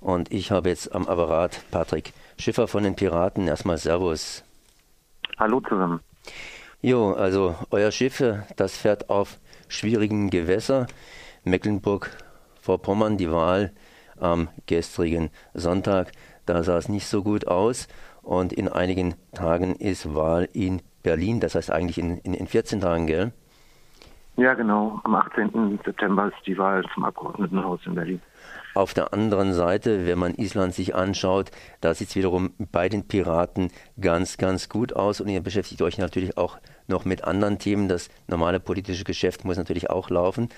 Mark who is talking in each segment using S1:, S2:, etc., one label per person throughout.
S1: Und ich habe jetzt am Apparat Patrick Schiffer von den Piraten. Erstmal Servus.
S2: Hallo zusammen.
S1: Jo, also euer Schiff, das fährt auf schwierigen Gewässer. Mecklenburg-Vorpommern, die Wahl am gestrigen Sonntag, da sah es nicht so gut aus. Und in einigen Tagen ist Wahl in Berlin, das heißt eigentlich in, in, in 14 Tagen, gell?
S2: Ja, genau. Am 18. September ist die Wahl zum Abgeordnetenhaus in Berlin.
S1: Auf der anderen Seite, wenn man Island sich anschaut, da sieht es wiederum bei den Piraten ganz, ganz gut aus. Und ihr beschäftigt euch natürlich auch noch mit anderen Themen. Das normale politische Geschäft muss natürlich auch laufen.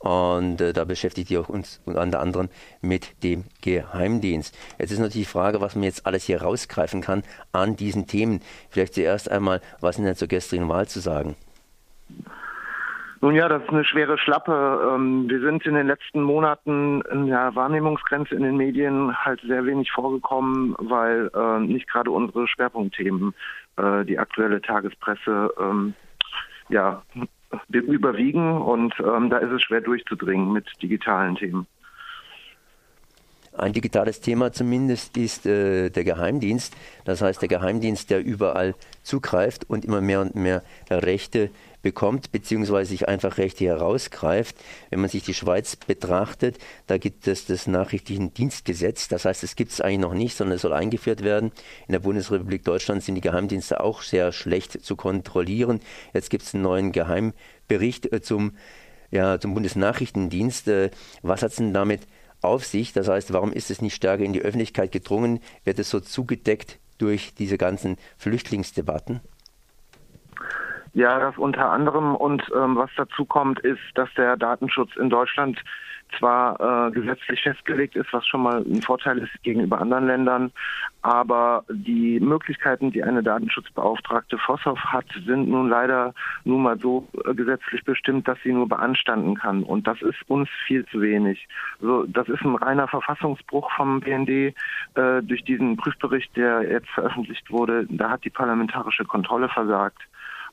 S1: Und äh, da beschäftigt ihr uns unter anderem mit dem Geheimdienst. Jetzt ist natürlich die Frage, was man jetzt alles hier rausgreifen kann an diesen Themen. Vielleicht zuerst einmal, was ist denn zur gestrigen Wahl zu sagen?
S2: Nun ja, das ist eine schwere Schlappe. Ähm, wir sind in den letzten Monaten in der Wahrnehmungsgrenze in den Medien halt sehr wenig vorgekommen, weil äh, nicht gerade unsere Schwerpunktthemen, äh, die aktuelle Tagespresse, ähm, ja, überwiegen und ähm, da ist es schwer durchzudringen mit digitalen Themen.
S1: Ein digitales Thema zumindest ist äh, der Geheimdienst. Das heißt, der Geheimdienst, der überall zugreift und immer mehr und mehr Rechte bekommt, beziehungsweise sich einfach Rechte herausgreift. Wenn man sich die Schweiz betrachtet, da gibt es das Nachrichtendienstgesetz. Das heißt, es gibt es eigentlich noch nicht, sondern es soll eingeführt werden. In der Bundesrepublik Deutschland sind die Geheimdienste auch sehr schlecht zu kontrollieren. Jetzt gibt es einen neuen Geheimbericht äh, zum, ja, zum Bundesnachrichtendienst. Äh, was hat es denn damit auf sich? Das heißt, warum ist es nicht stärker in die Öffentlichkeit gedrungen? Wird es so zugedeckt durch diese ganzen Flüchtlingsdebatten?
S2: Ja, das unter anderem und ähm, was dazu kommt, ist, dass der Datenschutz in Deutschland zwar äh, gesetzlich festgelegt ist, was schon mal ein Vorteil ist gegenüber anderen Ländern, aber die Möglichkeiten, die eine Datenschutzbeauftragte Vosshoff hat, sind nun leider nun mal so äh, gesetzlich bestimmt, dass sie nur beanstanden kann. Und das ist uns viel zu wenig. Also das ist ein reiner Verfassungsbruch vom BND äh, durch diesen Prüfbericht, der jetzt veröffentlicht wurde. Da hat die parlamentarische Kontrolle versagt.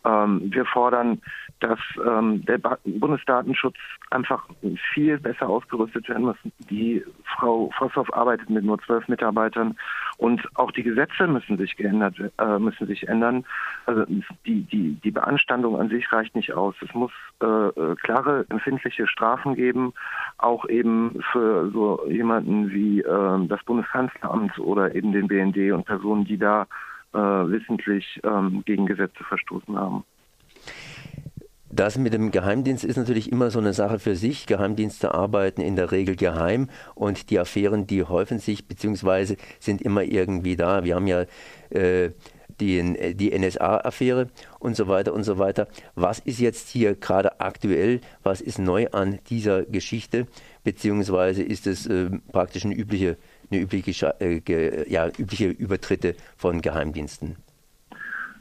S2: Ähm, wir fordern, dass ähm, der ba Bundesdatenschutz einfach viel besser ausgerüstet werden muss. Die Frau Vosshoff arbeitet mit nur zwölf Mitarbeitern und auch die Gesetze müssen sich geändert, äh, müssen sich ändern. Also die, die, die Beanstandung an sich reicht nicht aus. Es muss äh, äh klare, empfindliche Strafen geben, auch eben für so jemanden wie äh, das Bundeskanzleramt oder eben den BND und Personen, die da äh, wissentlich ähm, gegen Gesetze verstoßen haben.
S1: Das mit dem Geheimdienst ist natürlich immer so eine Sache für sich. Geheimdienste arbeiten in der Regel geheim und die Affären, die häufen sich bzw. sind immer irgendwie da. Wir haben ja äh, die, die NSA-Affäre und so weiter und so weiter. Was ist jetzt hier gerade aktuell? Was ist neu an dieser Geschichte? Beziehungsweise ist es äh, praktisch eine übliche eine übliche, äh, ja, übliche Übertritte von Geheimdiensten?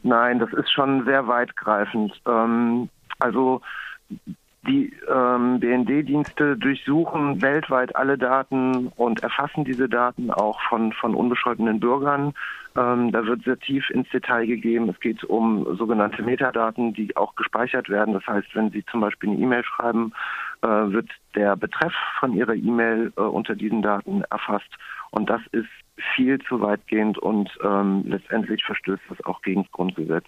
S2: Nein, das ist schon sehr weitgreifend. Ähm, also die ähm, BND-Dienste durchsuchen weltweit alle Daten und erfassen diese Daten auch von, von unbescholtenen Bürgern. Ähm, da wird sehr tief ins Detail gegeben. Es geht um sogenannte Metadaten, die auch gespeichert werden. Das heißt, wenn Sie zum Beispiel eine E-Mail schreiben, äh, wird der Betreff von Ihrer E-Mail äh, unter diesen Daten erfasst. Und das ist viel zu weitgehend und ähm, letztendlich verstößt das auch gegen das Grundgesetz.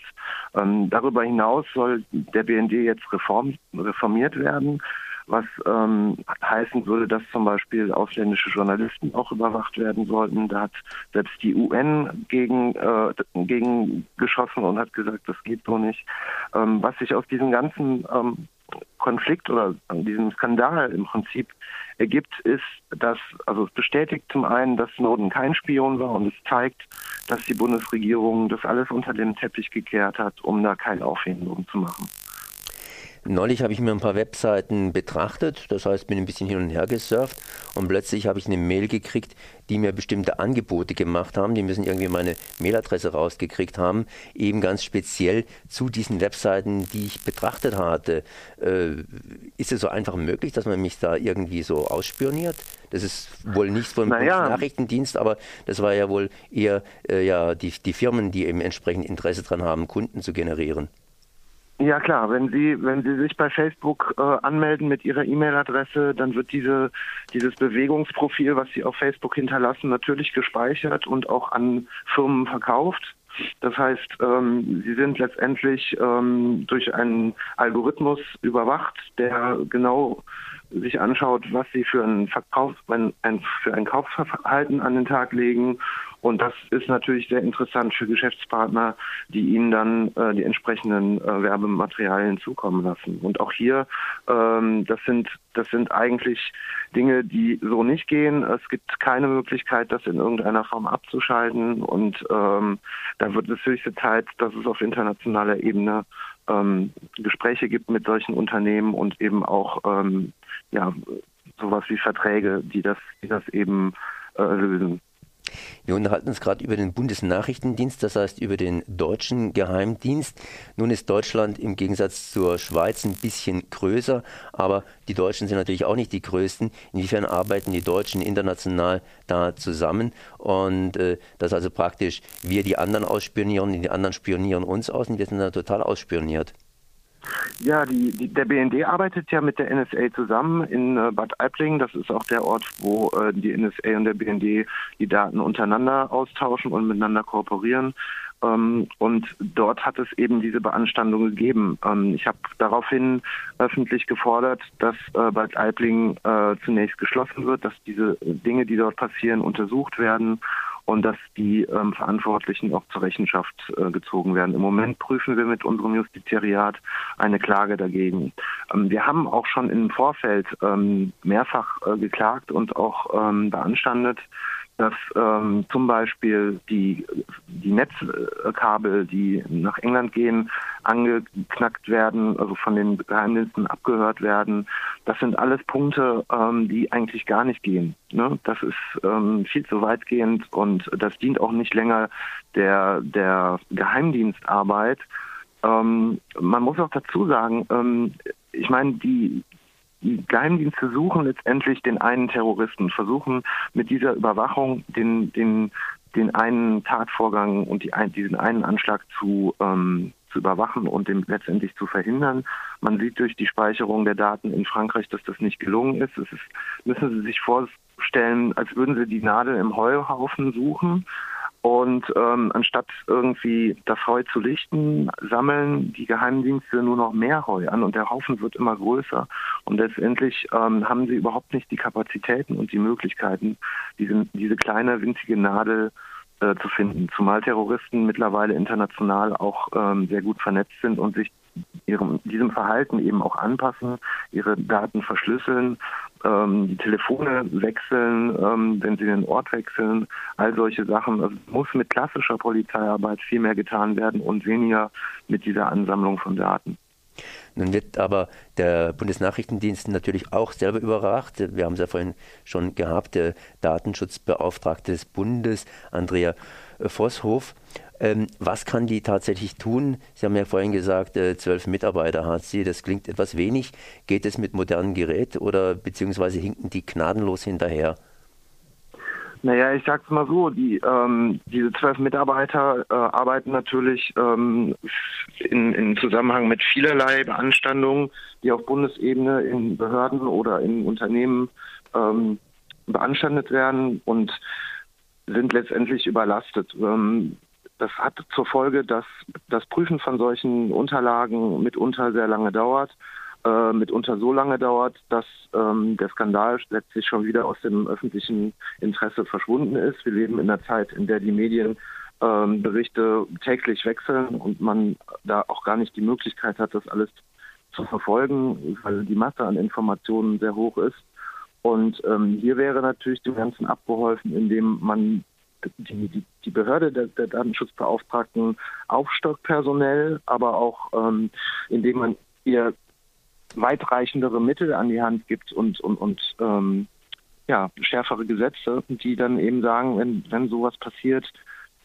S2: Ähm, darüber hinaus soll der BND jetzt reform, reformiert werden, was ähm, heißen würde, dass zum Beispiel ausländische Journalisten auch überwacht werden sollten. Da hat selbst die UN gegen, äh, gegen geschossen und hat gesagt, das geht so nicht. Ähm, was sich aus diesen ganzen ähm, Konflikt oder diesem Skandal im Prinzip ergibt, ist, dass, also es bestätigt zum einen, dass Snowden kein Spion war und es zeigt, dass die Bundesregierung das alles unter den Teppich gekehrt hat, um da kein Aufheben zu machen.
S1: Neulich habe ich mir ein paar Webseiten betrachtet, das heißt, bin ein bisschen hin und her gesurft und plötzlich habe ich eine Mail gekriegt, die mir bestimmte Angebote gemacht haben. Die müssen irgendwie meine Mailadresse rausgekriegt haben, eben ganz speziell zu diesen Webseiten, die ich betrachtet hatte. Äh, ist es so einfach möglich, dass man mich da irgendwie so ausspioniert? Das ist wohl nicht vom naja. Nachrichtendienst, aber das war ja wohl eher äh, ja, die, die Firmen, die eben entsprechend Interesse daran haben, Kunden zu generieren.
S2: Ja klar, wenn Sie wenn Sie sich bei Facebook äh, anmelden mit Ihrer E-Mail-Adresse, dann wird diese dieses Bewegungsprofil, was Sie auf Facebook hinterlassen, natürlich gespeichert und auch an Firmen verkauft. Das heißt, ähm, sie sind letztendlich ähm, durch einen Algorithmus überwacht, der genau sich anschaut, was sie für ein Verkauf, ein, ein, für ein Kaufverhalten an den Tag legen. Und das ist natürlich sehr interessant für Geschäftspartner, die ihnen dann äh, die entsprechenden äh, Werbematerialien zukommen lassen. Und auch hier, ähm, das sind das sind eigentlich Dinge, die so nicht gehen. Es gibt keine Möglichkeit, das in irgendeiner Form abzuschalten. Und ähm, da wird es höchste Zeit, dass es auf internationaler Ebene ähm, Gespräche gibt mit solchen Unternehmen und eben auch ähm, ja sowas wie Verträge, die das, die das eben äh, lösen.
S1: Wir unterhalten uns gerade über den Bundesnachrichtendienst, das heißt über den deutschen Geheimdienst. Nun ist Deutschland im Gegensatz zur Schweiz ein bisschen größer, aber die Deutschen sind natürlich auch nicht die größten. Inwiefern arbeiten die Deutschen international da zusammen? Und äh, dass also praktisch wir die anderen ausspionieren, die anderen spionieren uns aus und wir sind da total ausspioniert.
S2: Ja, die, die, der BND arbeitet ja mit der NSA zusammen in äh, Bad Aibling. Das ist auch der Ort, wo äh, die NSA und der BND die Daten untereinander austauschen und miteinander kooperieren. Ähm, und dort hat es eben diese Beanstandung gegeben. Ähm, ich habe daraufhin öffentlich gefordert, dass äh, Bad Aibling äh, zunächst geschlossen wird, dass diese Dinge, die dort passieren, untersucht werden und dass die ähm, Verantwortlichen auch zur Rechenschaft äh, gezogen werden. Im Moment prüfen wir mit unserem Justizariat eine Klage dagegen. Ähm, wir haben auch schon im Vorfeld ähm, mehrfach äh, geklagt und auch ähm, beanstandet, dass ähm, zum Beispiel die, die Netzkabel, die nach England gehen, angeknackt werden, also von den Geheimdiensten abgehört werden. Das sind alles Punkte, ähm, die eigentlich gar nicht gehen. Ne? Das ist ähm, viel zu weitgehend und das dient auch nicht länger der, der Geheimdienstarbeit. Ähm, man muss auch dazu sagen, ähm, ich meine, die, die Geheimdienste suchen letztendlich den einen Terroristen, versuchen mit dieser Überwachung den, den, den einen Tatvorgang und die, diesen einen Anschlag zu, ähm, zu überwachen und den letztendlich zu verhindern. Man sieht durch die Speicherung der Daten in Frankreich, dass das nicht gelungen ist. Ist müssen Sie sich vorstellen, als würden Sie die Nadel im Heuhaufen suchen und ähm, anstatt irgendwie das Heu zu lichten, sammeln die Geheimdienste nur noch mehr Heu an und der Haufen wird immer größer. Und letztendlich ähm, haben sie überhaupt nicht die Kapazitäten und die Möglichkeiten, diese, diese kleine winzige Nadel zu finden. Zumal Terroristen mittlerweile international auch ähm, sehr gut vernetzt sind und sich ihrem, diesem Verhalten eben auch anpassen, ihre Daten verschlüsseln, ähm, die Telefone wechseln, ähm, wenn sie den Ort wechseln, all solche Sachen. Also muss mit klassischer Polizeiarbeit viel mehr getan werden und weniger mit dieser Ansammlung von Daten.
S1: Nun wird aber der Bundesnachrichtendienst natürlich auch selber überwacht. Wir haben es ja vorhin schon gehabt, der Datenschutzbeauftragte des Bundes, Andrea Vosshof. Ähm, was kann die tatsächlich tun? Sie haben ja vorhin gesagt, äh, zwölf Mitarbeiter hat sie. Das klingt etwas wenig. Geht es mit modernen Geräten oder beziehungsweise hinken die gnadenlos hinterher?
S2: Naja, ich sag's mal so, die, ähm, diese zwölf Mitarbeiter äh, arbeiten natürlich ähm, in, in Zusammenhang mit vielerlei Beanstandungen, die auf Bundesebene in Behörden oder in Unternehmen ähm, beanstandet werden und sind letztendlich überlastet. Ähm, das hat zur Folge, dass das Prüfen von solchen Unterlagen mitunter sehr lange dauert, äh, mitunter so lange dauert, dass ähm, der Skandal letztlich schon wieder aus dem öffentlichen Interesse verschwunden ist. Wir leben in einer Zeit, in der die Medien ähm, Berichte täglich wechseln und man da auch gar nicht die Möglichkeit hat, das alles zu verfolgen, weil die Masse an Informationen sehr hoch ist. Und ähm, hier wäre natürlich dem Ganzen abgeholfen, indem man die, die, die Behörde der, der Datenschutzbeauftragten aufstockt personell, aber auch ähm, indem man ihr weitreichendere Mittel an die Hand gibt und, und, und ähm, ja, schärfere Gesetze, die dann eben sagen, wenn, wenn sowas passiert,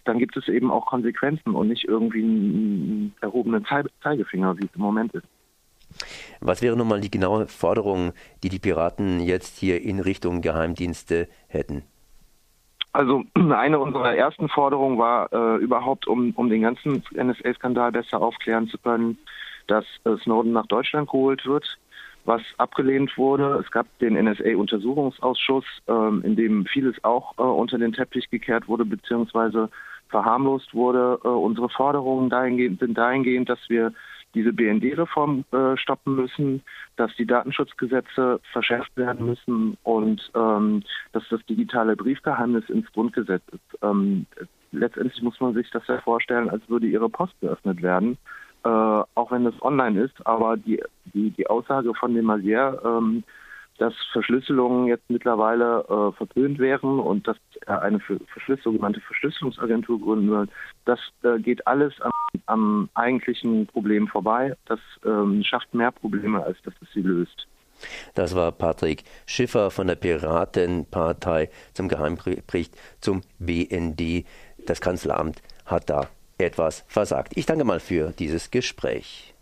S2: dann gibt es eben auch Konsequenzen und nicht irgendwie einen erhobenen Zeigefinger, wie es im Moment ist.
S1: Was wäre nun mal die genaue Forderung, die die Piraten jetzt hier in Richtung Geheimdienste hätten?
S2: Also eine unserer ersten Forderungen war äh, überhaupt, um, um den ganzen NSA-Skandal besser aufklären zu können, dass Snowden nach Deutschland geholt wird, was abgelehnt wurde. Es gab den NSA-Untersuchungsausschuss, ähm, in dem vieles auch äh, unter den Teppich gekehrt wurde, beziehungsweise verharmlost wurde. Äh, unsere Forderungen dahingehend, sind dahingehend, dass wir diese BND-Reform äh, stoppen müssen, dass die Datenschutzgesetze verschärft werden müssen und ähm, dass das digitale Briefgeheimnis ins Grundgesetz ist. Ähm, letztendlich muss man sich das ja vorstellen, als würde ihre Post geöffnet werden, äh, auch wenn es online ist. Aber die, die, die Aussage von dem Masier, ähm, dass Verschlüsselungen jetzt mittlerweile äh, verpönt wären und dass er eine Verschlüsselung, sogenannte Verschlüsselungsagentur gründen will, das äh, geht alles am, am, eigentlichen Problem vorbei. Das ähm, schafft mehr Probleme, als dass es sie löst.
S1: Das war Patrick Schiffer von der Piratenpartei zum Geheimbericht zum BND. Das Kanzleramt hat da etwas versagt. Ich danke mal für dieses Gespräch.